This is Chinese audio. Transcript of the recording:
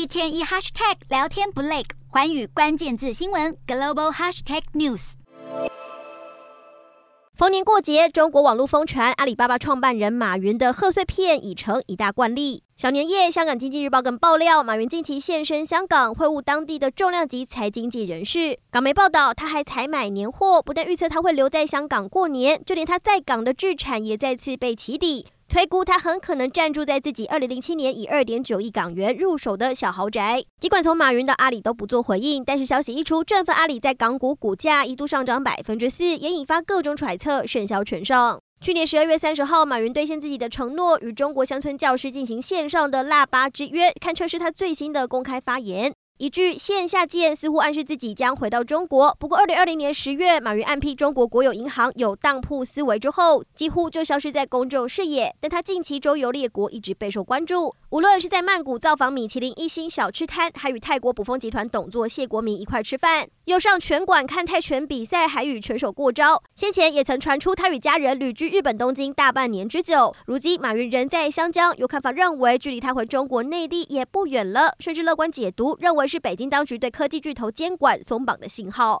一天一 hashtag 聊天不累，寰宇关键字新闻 global hashtag news。逢年过节，中国网络疯传阿里巴巴创办人马云的贺岁片已成一大惯例。小年夜，香港经济日报更爆料，马云近期现身香港会晤当地的重量级财经界人士。港媒报道，他还采买年货，不但预测他会留在香港过年，就连他在港的置产也再次被起底。推估他很可能暂住在自己二零零七年以二点九亿港元入手的小豪宅。尽管从马云到阿里都不做回应，但是消息一出，振奋阿里在港股股价一度上涨百分之四，也引发各种揣测，甚嚣尘上。去年十二月三十号，马云兑现自己的承诺，与中国乡村教师进行线上的腊八之约，堪称是他最新的公开发言。一句线下见，似乎暗示自己将回到中国。不过，二零二零年十月，马云暗批中国国有银行有当铺思维之后，几乎就消失在公众视野。但他近期周游列国，一直备受关注。无论是在曼谷造访米其林一星小吃摊，还与泰国捕风集团董座谢国民一块吃饭，又上拳馆看泰拳比赛，还与拳手过招。先前也曾传出他与家人旅居日本东京大半年之久。如今，马云人在香江，有看法认为，距离他回中国内地也不远了，甚至乐观解读认为。是北京当局对科技巨头监管松绑的信号。